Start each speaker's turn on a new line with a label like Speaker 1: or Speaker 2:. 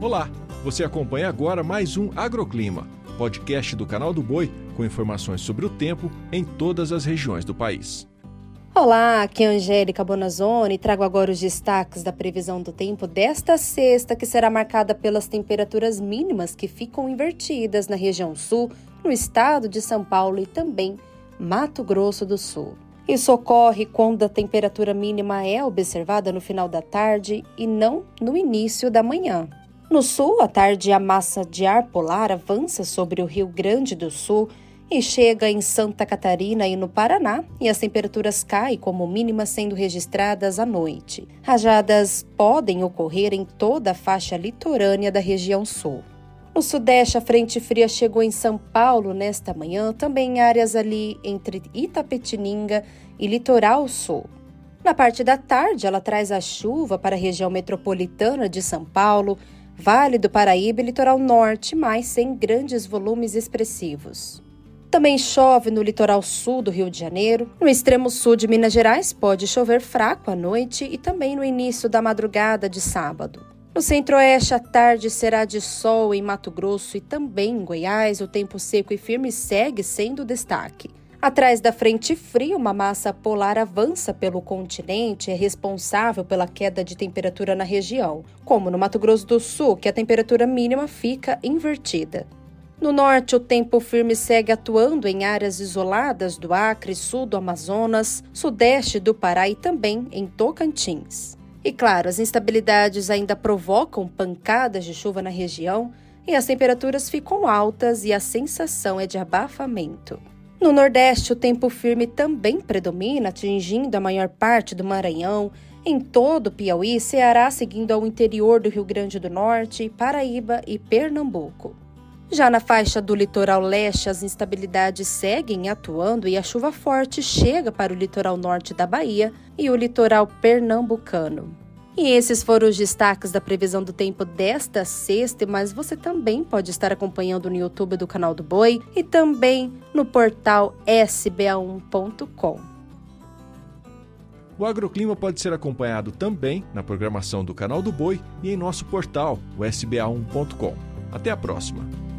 Speaker 1: Olá, você acompanha agora mais um Agroclima, podcast do canal do Boi com informações sobre o tempo em todas as regiões do país.
Speaker 2: Olá, aqui é Angélica Bonazzoni e trago agora os destaques da previsão do tempo desta sexta, que será marcada pelas temperaturas mínimas que ficam invertidas na região sul, no estado de São Paulo e também Mato Grosso do Sul. Isso ocorre quando a temperatura mínima é observada no final da tarde e não no início da manhã. No sul, à tarde, a massa de ar polar avança sobre o Rio Grande do Sul e chega em Santa Catarina e no Paraná, e as temperaturas caem como mínima sendo registradas à noite. Rajadas podem ocorrer em toda a faixa litorânea da região sul. No sudeste, a frente fria chegou em São Paulo nesta manhã, também em áreas ali entre Itapetininga e Litoral Sul. Na parte da tarde, ela traz a chuva para a região metropolitana de São Paulo, Vale do Paraíba e litoral norte, mas sem grandes volumes expressivos. Também chove no litoral sul do Rio de Janeiro. No extremo sul de Minas Gerais, pode chover fraco à noite e também no início da madrugada de sábado. No centro-oeste, a tarde será de sol em Mato Grosso e também em Goiás. O tempo seco e firme segue sendo destaque. Atrás da frente fria, uma massa polar avança pelo continente e é responsável pela queda de temperatura na região, como no Mato Grosso do Sul, que a temperatura mínima fica invertida. No norte, o tempo firme segue atuando em áreas isoladas do Acre, sul do Amazonas, sudeste do Pará e também em Tocantins. E claro, as instabilidades ainda provocam pancadas de chuva na região e as temperaturas ficam altas e a sensação é de abafamento. No Nordeste, o tempo firme também predomina, atingindo a maior parte do Maranhão, em todo o Piauí, Ceará, seguindo ao interior do Rio Grande do Norte, Paraíba e Pernambuco. Já na faixa do litoral leste, as instabilidades seguem atuando e a chuva forte chega para o litoral norte da Bahia e o litoral pernambucano. E esses foram os destaques da previsão do tempo desta sexta, mas você também pode estar acompanhando no YouTube do canal do Boi e também no portal sba1.com.
Speaker 1: O agroclima pode ser acompanhado também na programação do canal do Boi e em nosso portal, o sba1.com. Até a próxima!